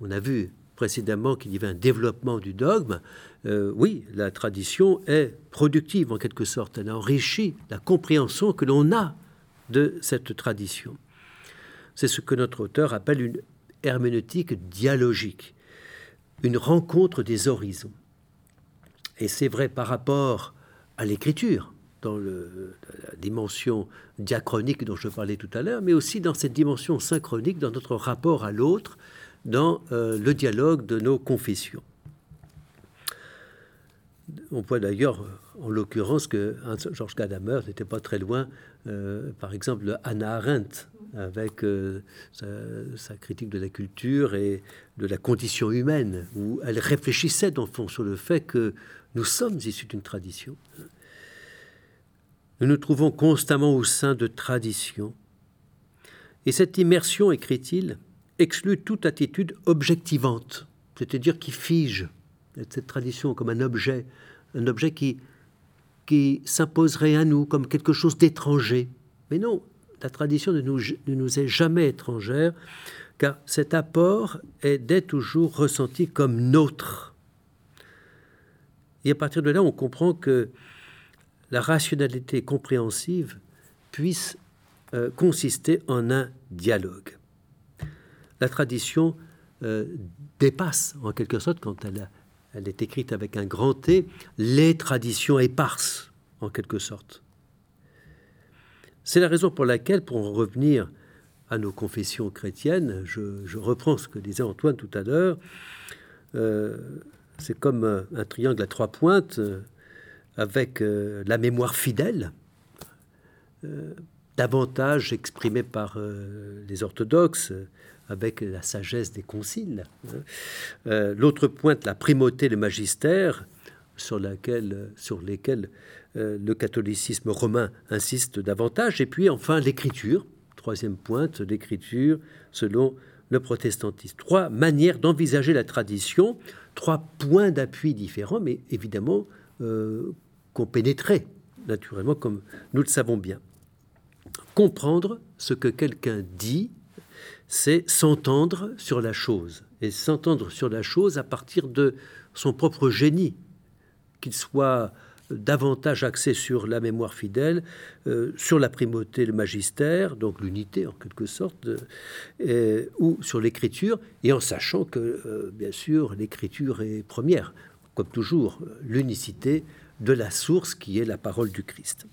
On a vu précédemment qu'il y avait un développement du dogme. Euh, oui, la tradition est productive en quelque sorte, elle enrichit la compréhension que l'on a de cette tradition. C'est ce que notre auteur appelle une herméneutique dialogique, une rencontre des horizons. Et c'est vrai par rapport à l'écriture, dans la dimension diachronique dont je parlais tout à l'heure, mais aussi dans cette dimension synchronique, dans notre rapport à l'autre, dans euh, le dialogue de nos confessions. On voit d'ailleurs, en l'occurrence, que Georges Gadamer n'était pas très loin, euh, par exemple, de Hannah Arendt, avec euh, sa, critique de la culture et de la condition humaine, où elle réfléchissait, dans le fond, sur le fait que nous sommes issus d'une tradition. Nous nous trouvons constamment au sein de traditions. Et cette immersion, écrit-il, exclut toute attitude objectivante, c'est-à-dire qui fige cette tradition comme un objet, un objet qui, qui s'imposerait à nous comme quelque chose d'étranger. Mais non, la tradition ne nous, ne nous est jamais étrangère, car cet apport est dès toujours ressenti comme nôtre. Et à partir de là, on comprend que la rationalité compréhensive puisse euh, consister en un dialogue. La tradition euh, dépasse, en quelque sorte, quand elle, elle est écrite avec un grand T, les traditions éparses, en quelque sorte. C'est la raison pour laquelle, pour en revenir à nos confessions chrétiennes, je, reprends ce que disait Antoine tout à l'heure, euh, c'est comme un, triangle à trois pointes euh, avec euh, la mémoire fidèle, davantage exprimée par les orthodoxes, avec la sagesse des conciles. Hein. L'autre pointe, la primauté, le magistère, sur, laquelle, sur lesquels euh, le catholicisme romain insiste davantage. Et puis enfin l'écriture, troisième pointe, l'écriture selon le protestantisme. Trois manières d'envisager la tradition, trois points d'appui différents, mais évidemment euh, qu'on pénétrait naturellement comme nous le savons bien. Comprendre ce que quelqu'un dit, c'est s'entendre sur la chose, et s'entendre sur la chose à partir de son propre génie, qu'il soit davantage axé sur la mémoire fidèle, euh, sur la primauté, le magistère, donc l'unité en quelque sorte, euh, ou sur l'écriture, et en sachant que, euh, bien sûr, l'écriture est première, comme toujours, l'unicité de la source qui est la parole du Christ.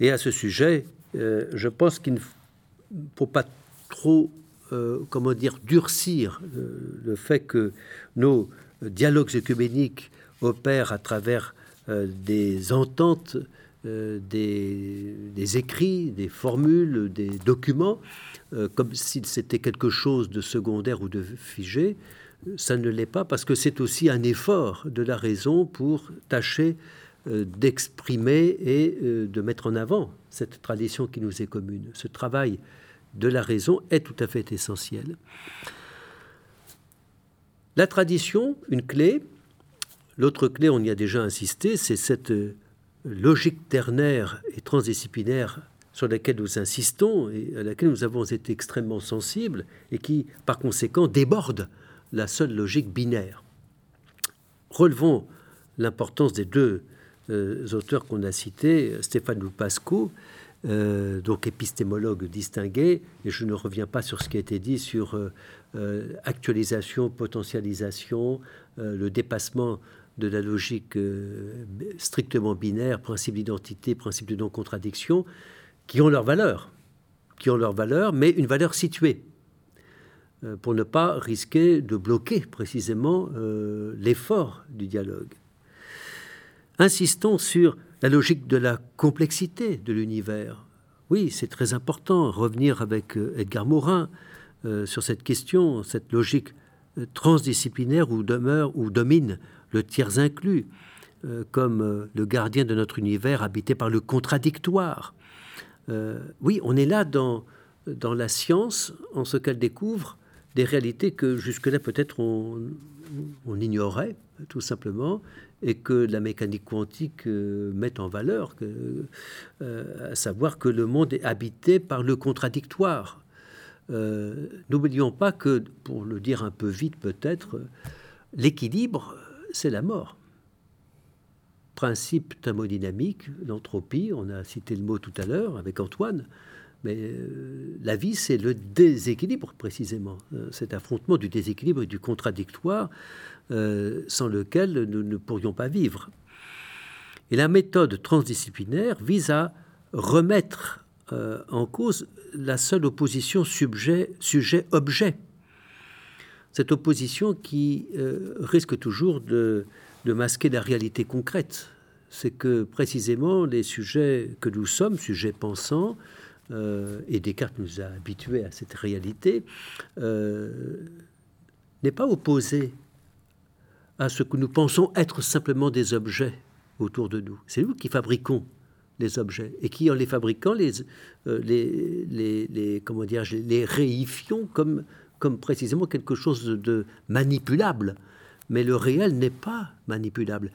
Et à ce sujet, je pense qu'il ne faut pas trop, comment dire, durcir le fait que nos dialogues œcuméniques opèrent à travers euh, des ententes, euh, des, écrits, des formules, des documents, euh, comme si c'était quelque chose de secondaire ou de figé. Ça ne l'est pas parce que c'est aussi un effort de la raison pour tâcher d'exprimer et de mettre en avant cette tradition qui nous est commune. Ce travail de la raison est tout à fait essentiel. La tradition, une clé. L'autre clé, on y a déjà insisté, c'est cette euh, logique ternaire et transdisciplinaire sur laquelle nous insistons et à laquelle nous avons été extrêmement sensibles et qui, par conséquent, déborde la seule logique binaire. Relevons l'importance des deux euh, auteurs qu'on a cités, Stéphane Loupasco, euh, donc épistémologue distingué, et je ne reviens pas sur ce qui a été dit sur euh, actualisation, potentialisation, le dépassement de la logique strictement binaire, principe d'identité, principe de non-contradiction, qui ont leur valeur, qui ont leur valeur, mais une valeur située, pour ne pas risquer de bloquer précisément l'effort du dialogue. Insistons sur la logique de la complexité de l'univers. Oui, c'est très important. Revenir avec euh, Edgar Morin euh, sur cette question, cette logique euh, transdisciplinaire où demeure ou domine le tiers inclus, comme le gardien de notre univers habité par le contradictoire. oui, on est là dans, dans la science, en ce qu'elle découvre des réalités que jusque-là peut-être on, ignorait, tout simplement, et que la mécanique quantique euh, met en valeur, euh, à savoir que le monde est habité par le contradictoire. Euh, n'oublions pas que, pour le dire un peu vite peut-être, l'équilibre, c'est la mort. Principe thermodynamique, l'entropie, on a cité le mot tout à l'heure avec Antoine, mais la vie, c'est le déséquilibre précisément, cet affrontement du déséquilibre et du contradictoire euh, sans lequel nous ne pourrions pas vivre. Et la méthode transdisciplinaire vise à remettre euh, en cause la seule opposition sujet-objet. Cette opposition qui euh, risque toujours de, masquer la réalité concrète. C'est que précisément les sujets que nous sommes, sujets pensants, et Descartes nous a habitués à cette réalité, n'est pas opposé à ce que nous pensons être simplement des objets autour de nous. C'est nous qui fabriquons les objets et qui, en les fabriquant, les, euh, les, les, comment dire, les réifions comme, comme précisément quelque chose de, manipulable. Mais le réel n'est pas manipulable.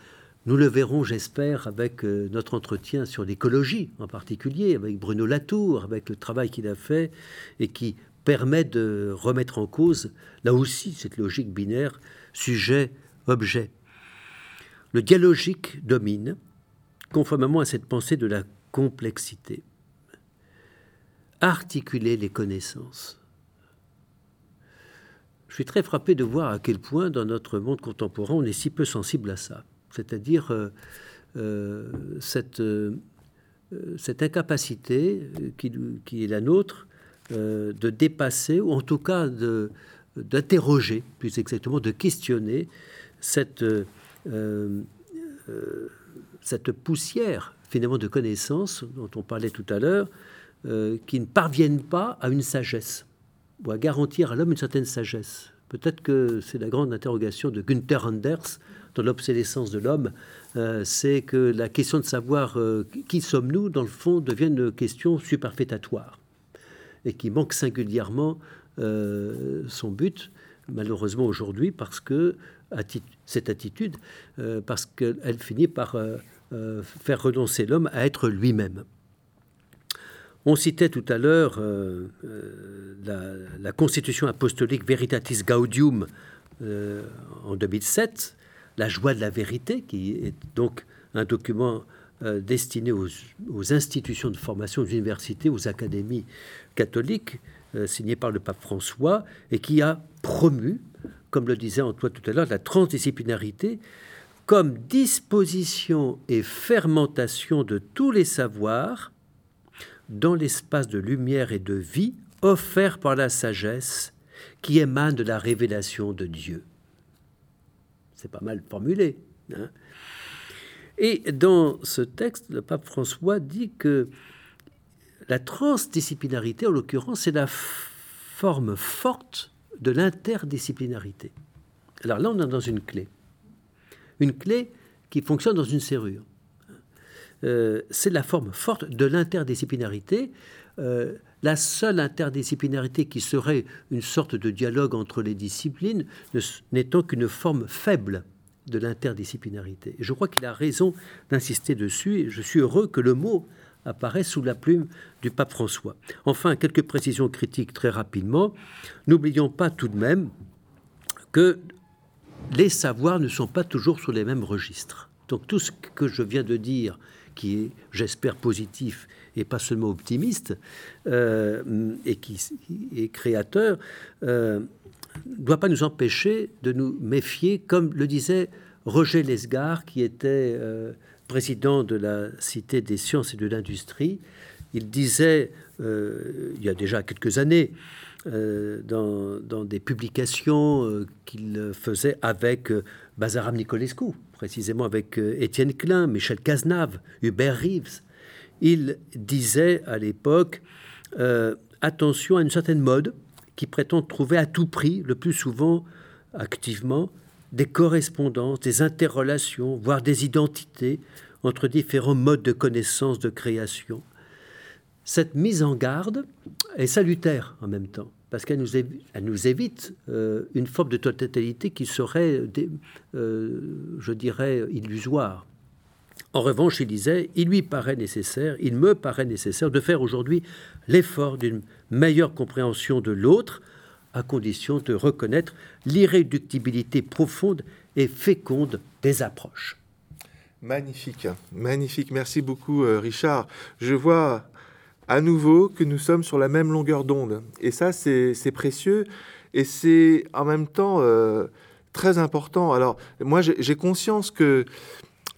Nous le verrons, j'espère, avec euh, notre entretien sur l'écologie en particulier, avec Bruno Latour, avec le travail qu'il a fait et qui permet de remettre en cause, là aussi, cette logique binaire, sujet objet. Le dialogique domine, conformément à cette pensée de la complexité. Articuler les connaissances. Je suis très frappé de voir à quel point dans notre monde contemporain on est si peu sensible à ça. C'est-à-dire euh, euh, cette, euh, cette incapacité qui, est la nôtre de dépasser, ou en tout cas d'interroger, plus exactement, de questionner cette, poussière finalement de connaissances dont on parlait tout à l'heure, qui ne parviennent pas à une sagesse ou à garantir à l'homme une certaine sagesse. Peut-être que c'est la grande interrogation de Günther Anders dans l'obsolescence de l'homme, c'est que la question de savoir qui sommes-nous, dans le fond, devient une question superfétatoire et qui manque singulièrement son but, malheureusement aujourd'hui, parce que cette attitude euh, parce qu'elle finit par euh, euh, faire renoncer l'homme à être lui-même. On citait tout à l'heure la, constitution apostolique Veritatis Gaudium en 2007, la joie de la vérité, qui est donc un document destiné aux, institutions de formation, aux universités, aux académies catholiques, signé par le pape François, et qui a promu comme le disait Antoine tout à l'heure, la transdisciplinarité comme disposition et fermentation de tous les savoirs dans l'espace de lumière et de vie offert par la sagesse qui émane de la révélation de Dieu. C'est pas mal formulé. Hein. et dans ce texte, le pape François dit que la transdisciplinarité, en l'occurrence, c'est la forme forte de l'interdisciplinarité. Alors là, on est dans une clé. Une clé qui fonctionne dans une serrure. Euh, c'est la forme forte de l'interdisciplinarité. Euh, la seule interdisciplinarité qui serait une sorte de dialogue entre les disciplines n'étant qu'une forme faible de l'interdisciplinarité. Je crois qu'il a raison d'insister dessus, et je suis heureux que le mot apparaît sous la plume du pape François. Enfin, quelques précisions critiques très rapidement. N'oublions pas tout de même que les savoirs ne sont pas toujours sur les mêmes registres. Donc tout ce que je viens de dire, qui est, j'espère, positif et pas seulement optimiste, euh, et qui est créateur, euh, doit pas nous empêcher de nous méfier, comme le disait Roger Lesgar, qui était euh, président de la Cité des sciences et de l'industrie. Il disait, il y a déjà quelques années, dans, dans, des publications qu'il faisait avec Bazaram Nicolescu, précisément avec Étienne Klein, Michel Cazenave, Hubert Reeves, il disait à l'époque euh, attention à une certaine mode qui prétend trouver à tout prix, le plus souvent activement, des correspondances, des interrelations, voire des identités entre différents modes de connaissance, de création. Cette mise en garde est salutaire en même temps, parce qu'elle nous évite, euh, une forme de totalité qui serait, euh, je dirais, illusoire. En revanche, il disait, il lui paraît nécessaire, il me paraît nécessaire de faire aujourd'hui l'effort d'une meilleure compréhension de l'autre, à condition de reconnaître l'irréductibilité profonde et féconde des approches. Magnifique, magnifique. Merci beaucoup, euh, Richard. Je vois à nouveau que nous sommes sur la même longueur d'onde. Et ça, c'est précieux. Et c'est en même temps euh, très important. Alors, moi, j'ai conscience que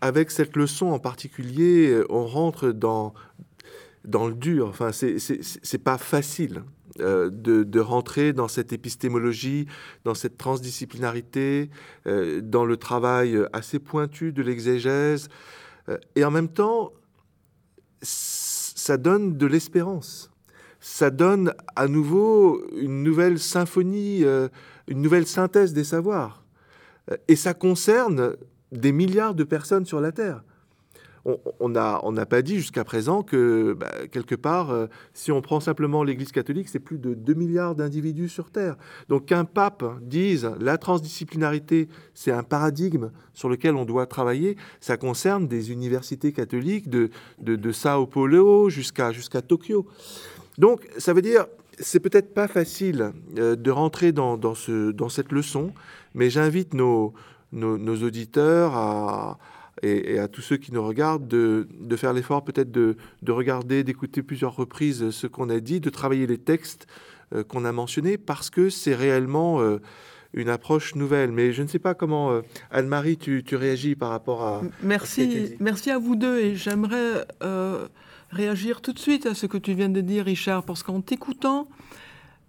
avec cette leçon en particulier, euh, on rentre dans, dans le dur. Enfin, c'est pas facile euh, de, de, rentrer dans cette épistémologie, dans cette transdisciplinarité, euh, dans le travail assez pointu de l'exégèse. et en même temps, ça donne de l'espérance. Ça donne à nouveau une nouvelle symphonie, une nouvelle synthèse des savoirs. Et ça concerne des milliards de personnes sur la Terre. On n'a pas dit jusqu'à présent que, bah, quelque part, euh, si on prend simplement l'Église catholique, c'est plus de 2 milliards d'individus sur Terre. Donc qu'un pape dise la transdisciplinarité, c'est un paradigme sur lequel on doit travailler, ça concerne des universités catholiques de, Sao Paulo jusqu'à Tokyo. Donc ça veut dire, c'est peut-être pas facile euh, de rentrer dans cette leçon, mais j'invite nos nos, auditeurs et, à tous ceux qui nous regardent de, faire l'effort peut-être de, regarder, d'écouter plusieurs reprises ce qu'on a dit, de travailler les textes euh, qu'on a mentionnés, parce que c'est réellement euh, une approche nouvelle. Mais je ne sais pas comment, euh, Anne-Marie, tu, réagis par rapport à... Merci, merci à vous deux, et j'aimerais réagir tout de suite à ce que tu viens de dire, Richard, parce qu'en t'écoutant,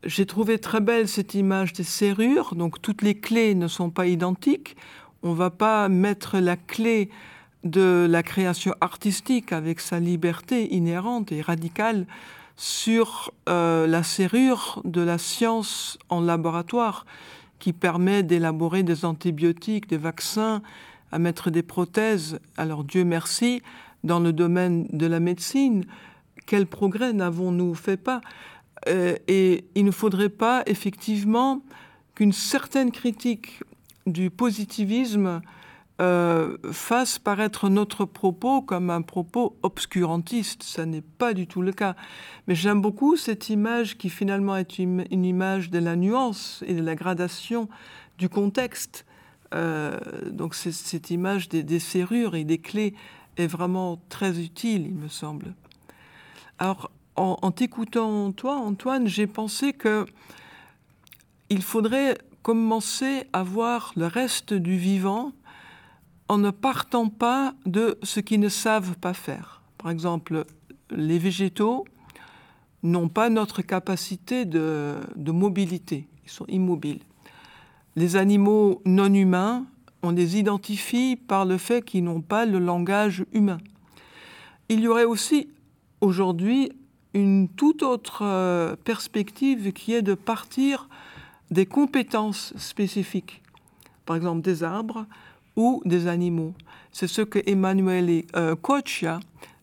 j'ai trouvé très belle cette image des serrures, donc toutes les clés ne sont pas identiques. On ne va pas mettre la clé de la création artistique avec sa liberté inhérente et radicale sur euh, la serrure de la science en laboratoire qui permet d'élaborer des antibiotiques, des vaccins, à mettre des prothèses. Alors Dieu merci, dans le domaine de la médecine, quel progrès n'avons-nous fait pas? Euh, et il ne faudrait pas effectivement qu'une certaine critique du positivisme euh, fasse paraître notre propos comme un propos obscurantiste. Ça n'est pas du tout le cas. Mais j'aime beaucoup cette image qui finalement est une, image de la nuance et de la gradation du contexte. Euh, donc cette image des, des, serrures et des clés est vraiment très utile, il me semble. Alors, en, t'écoutant, toi, Antoine, j'ai pensé que il faudrait commencer à voir le reste du vivant en ne partant pas de ce qu'ils ne savent pas faire. Par exemple, les végétaux n'ont pas notre capacité de, de, mobilité, ils sont immobiles. Les animaux non humains, on les identifie par le fait qu'ils n'ont pas le langage humain. Il y aurait aussi aujourd'hui une toute autre euh, perspective qui est de partir des compétences spécifiques, par exemple des arbres ou des animaux. C'est ce que Emmanuel euh,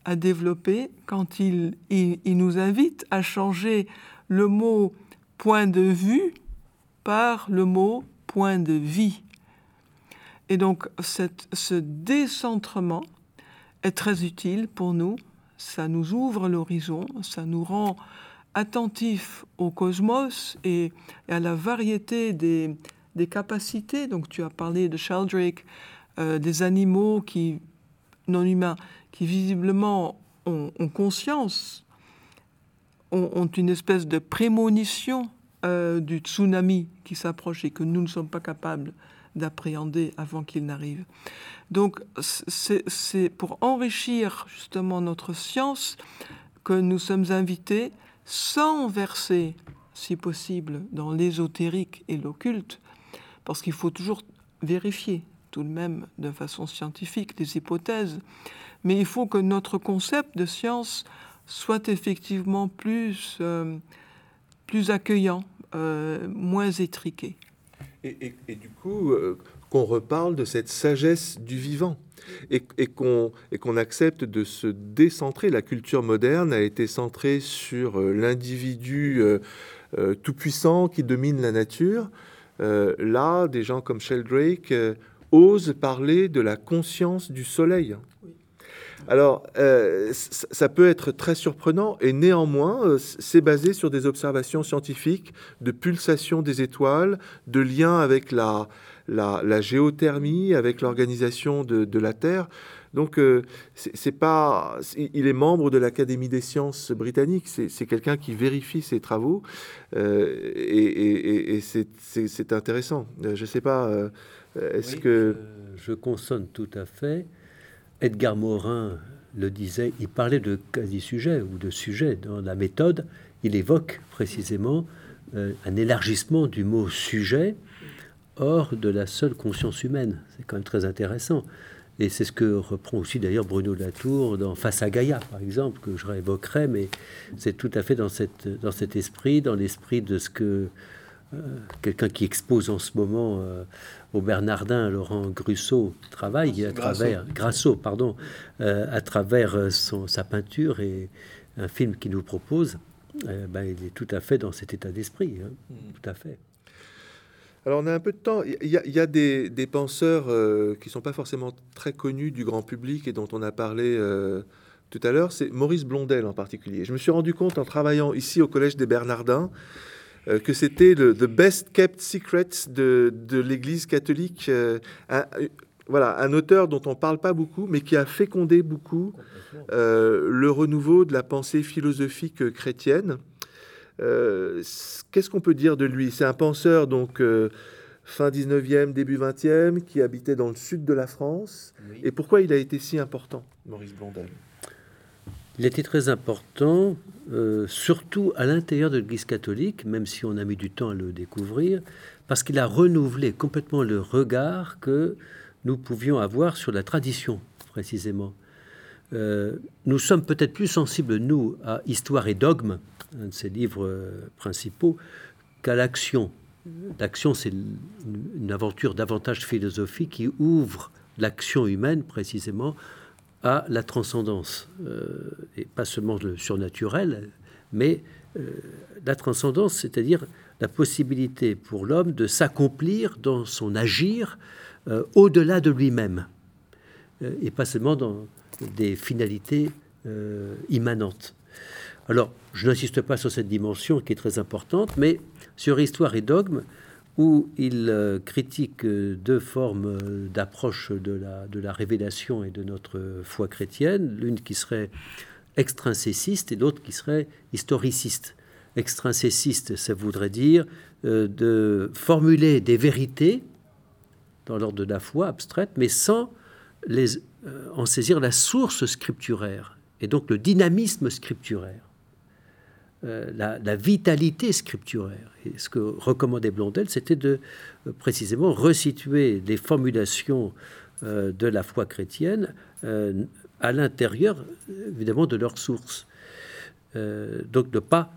à développer quand il, il, nous invite à changer le mot point de vue par le mot point de vie. Et donc cette, ce décentrement est très utile pour nous, ça nous ouvre l'horizon, ça nous rend attentifs au cosmos et à la variété des, capacités. Donc tu as parlé de Sheldrake, euh, des animaux qui, non humains, qui visiblement ont, conscience, ont, une espèce de prémonition euh, du tsunami qui s'approche et que nous ne sommes pas capables d'appréhender avant qu'il n'arrive. Donc c'est pour enrichir justement notre science que nous sommes invités, sans verser, si possible, dans l'ésotérique et l'occulte, parce qu'il faut toujours vérifier tout de même de façon scientifique des hypothèses, mais il faut que notre concept de science soit effectivement plus, euh, plus accueillant, euh, moins étriqué. Et, du coup, euh, qu'on reparle de cette sagesse du vivant et, qu'on accepte de se décentrer. La culture moderne a été centrée sur l'individu tout-puissant qui domine la nature. là, des gens comme Sheldrake ose parler de la conscience du soleil. Alors, euh, ça peut être très surprenant et néanmoins, euh, c'est basé sur des observations scientifiques de pulsation des étoiles, de liens avec la, la, géothermie, avec l'organisation de, la Terre. Donc, euh, c'est pas, il est membre de l'Académie des sciences britannique. C'est quelqu'un qui vérifie ses travaux et, et c'est intéressant. Je ne sais pas. Est-ce que... Je, consonne tout à fait. Edgar Morin le disait, il parlait de quasi-sujet ou de sujet dans la méthode. Il évoque précisément euh, un élargissement du mot sujet hors de la seule conscience humaine. C'est quand même très intéressant. Et c'est ce que reprend aussi d'ailleurs Bruno Latour dans Face à Gaïa, par exemple, que je réévoquerai, mais c'est tout à fait dans, dans cet esprit, dans l'esprit de ce que euh, quelqu'un qui expose en ce moment euh, au Bernardin, Laurent Grusso, travaille à travers Grasso, pardon, euh, à travers son, sa peinture et un film qu'il nous propose. Ben, il est tout à fait dans cet état d'esprit, hein. hmm. tout à fait. Alors on a un peu de temps. Il y a, des, penseurs qui sont pas forcément très connus du grand public et dont on a parlé tout à l'heure. C'est Maurice Blondel en particulier. Je me suis rendu compte en travaillant ici au Collège des Bernardins euh, que c'était le the best kept secret de, de l'Église catholique. Euh, un, voilà, un auteur dont on parle pas beaucoup, mais qui a fécondé beaucoup euh, le renouveau de la pensée philosophique chrétienne. Qu'est-ce qu'on peut dire de lui? C'est un penseur donc fin 19e, début 20e, qui habitait dans le sud de la France. Et pourquoi il a été si important, Maurice Blondel il était très important, euh, surtout à l'intérieur de l'Église catholique, même si on a mis du temps à le découvrir, parce qu'il a renouvelé complètement le regard que nous pouvions avoir sur la tradition, précisément. Euh, nous sommes peut-être plus sensibles, nous, à Histoire et dogme, un de ses livres euh, principaux, qu'à l'action. L'action, c'est une aventure davantage philosophique qui ouvre l'action humaine, précisément, à la transcendance, euh, et pas seulement le surnaturel, mais euh, la transcendance, c'est-à-dire la possibilité pour l'homme de s'accomplir dans son agir euh, au-delà de lui-même, et pas seulement dans des finalités immanentes. Alors, je n'insiste pas sur cette dimension qui est très importante, mais sur histoire et dogme, où il euh, critique euh, deux formes euh, d'approche de la, révélation et de notre foi chrétienne, l'une qui serait extrinséciste et l'autre qui serait historiciste. Extrinséciste, ça voudrait dire de formuler des vérités dans l'ordre de la foi abstraite, mais sans en saisir la source scripturaire et donc le dynamisme scripturaire. Euh, la, vitalité scripturaire. Ce que recommandait Blondel, c'était de euh, précisément resituer les formulations euh, de la foi chrétienne à l'intérieur, évidemment, de leur source. donc ne pas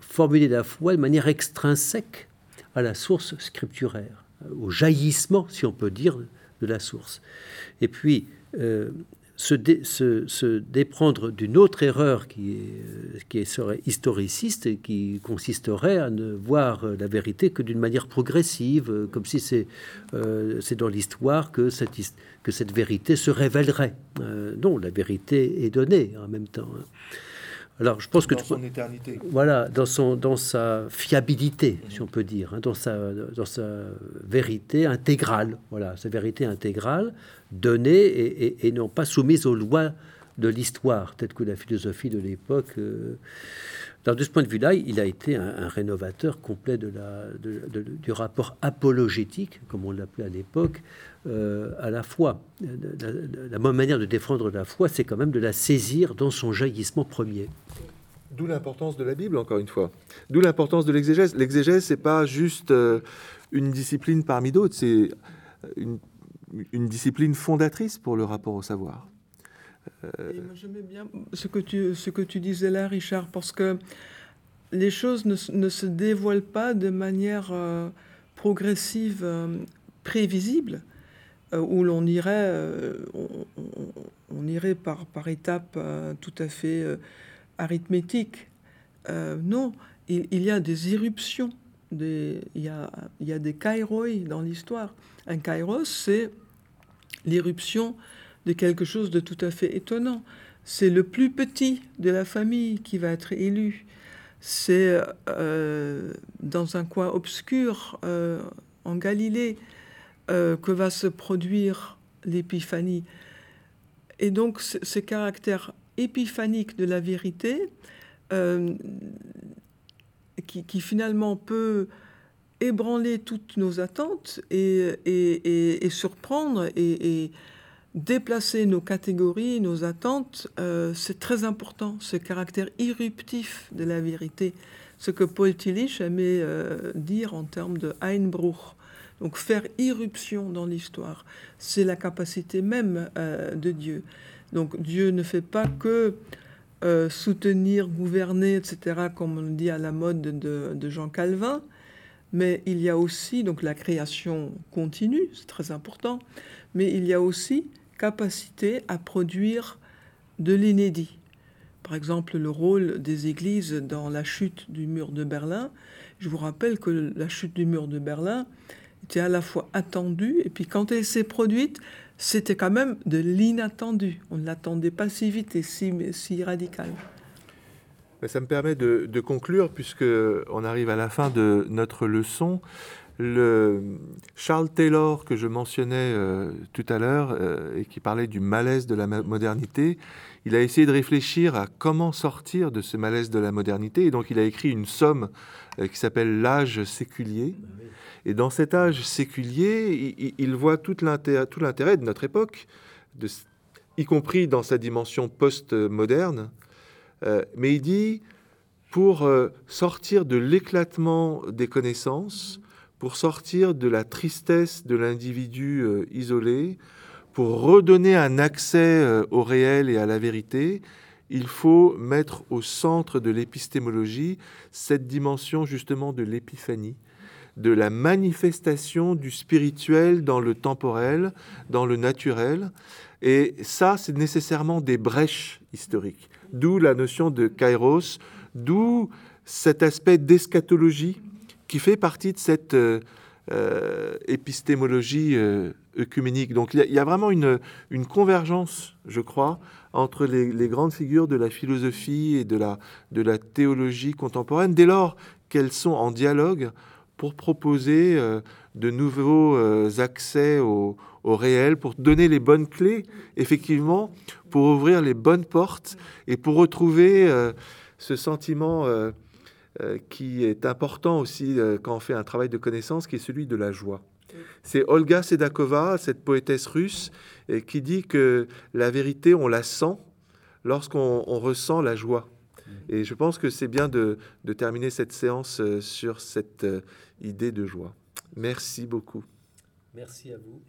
formuler la foi de manière extrinsèque à la source scripturaire, au jaillissement, si on peut dire, de la source. Et puis, se, déprendre d'une autre erreur qui, est, qui serait historiciste et qui consisterait à ne voir la vérité que d'une manière progressive, comme si c'est euh, dans l'histoire que cette, que cette vérité se révélerait. Euh, non, la vérité est donnée en même temps. Alors, je pense que dans son éternité. Voilà, dans son, dans sa fiabilité, si on peut dire, hein, dans sa, dans sa vérité intégrale. Voilà, sa vérité intégrale donnée et, non pas soumise aux lois de l'histoire, peut-être que la philosophie de l'époque. Euh, de ce point de vue-là, il a été un, rénovateur complet de la, du rapport apologétique, comme on l'appelait à l'époque, euh, à la foi. La, la, bonne manière de défendre la foi, c'est quand même de la saisir dans son jaillissement premier. D'où l'importance de la Bible, encore une fois. D'où l'importance de l'exégèse. L'exégèse, c'est pas juste euh, une discipline parmi d'autres, c'est une, une discipline fondatrice pour le rapport au savoir. Euh... J'aimais bien ce que, tu, ce que tu disais là, Richard, parce que les choses ne, ne se dévoilent pas de manière euh, progressive, euh, prévisible, euh, où l'on irait, on, on, irait par, par étapes tout à fait arithmétiques. non, il, y a des irruptions, il, y a, il y a des kairoi dans l'histoire. Un kairos, c'est l'irruption de quelque chose de tout à fait étonnant. C'est le plus petit de la famille qui va être élu. C'est euh, dans un coin obscur euh, en Galilée euh, que va se produire l'épiphanie. Et donc ce, caractère épiphanique de la vérité, qui, finalement peut ébranler toutes nos attentes et, surprendre et, déplacer nos catégories, nos attentes, euh, c'est très important, ce caractère irruptif de la vérité. Ce que Paul Tillich aimait euh, dire en termes de Einbruch. Donc faire irruption dans l'histoire, c'est la capacité même euh, de Dieu. Donc Dieu ne fait pas que soutenir, gouverner, etc., comme on dit à la mode de, de Jean Calvin, mais il y a aussi donc la création continue, c'est très important, mais il y a aussi capacité à produire de l'inédit. Par exemple, le rôle des églises dans la chute du mur de Berlin. Je vous rappelle que la chute du mur de Berlin était à la fois attendue, et puis quand elle s'est produite, c'était quand même de l'inattendu. On ne l'attendait pas si vite et si, si radical. Ça me permet de, de conclure, puisque on arrive à la fin de notre leçon. Le Charles Taylor que je mentionnais euh, tout à l'heure euh, et qui parlait du malaise de la modernité, il a essayé de réfléchir à comment sortir de ce malaise de la modernité et donc il a écrit une somme euh, qui s'appelle l'âge séculier. Et dans cet âge séculier, il, voit tout l'intérêt de notre époque, y compris dans sa dimension post-moderne. mais il dit, pour sortir de l'éclatement des connaissances, pour sortir de la tristesse de l'individu euh, isolé, pour redonner un accès euh, au réel et à la vérité, il faut mettre au centre de l'épistémologie cette dimension justement de l'épiphanie, de la manifestation du spirituel dans le temporel, dans le naturel. Et ça, c'est nécessairement des brèches historiques. D'où la notion de kairos, d'où cet aspect d'eschatologie qui fait partie de cette euh, euh, épistémologie euh, œcuménique. Donc il y, a vraiment une, convergence, je crois, entre les, grandes figures de la philosophie et de la, de la théologie contemporaine, dès lors qu'elles sont en dialogue pour proposer de nouveaux accès au, réel, pour donner les bonnes clés, effectivement, pour ouvrir les bonnes portes et pour retrouver ce sentiment euh, qui est important aussi euh, quand on fait un travail de connaissance, qui est celui de la joie. C'est Olga Sedakova, cette poétesse russe, qui dit que la vérité, on la sent lorsqu'on ressent la joie. Mm. Et je pense que c'est bien de, terminer cette séance euh, sur cette idée de joie. Merci beaucoup. Merci à vous.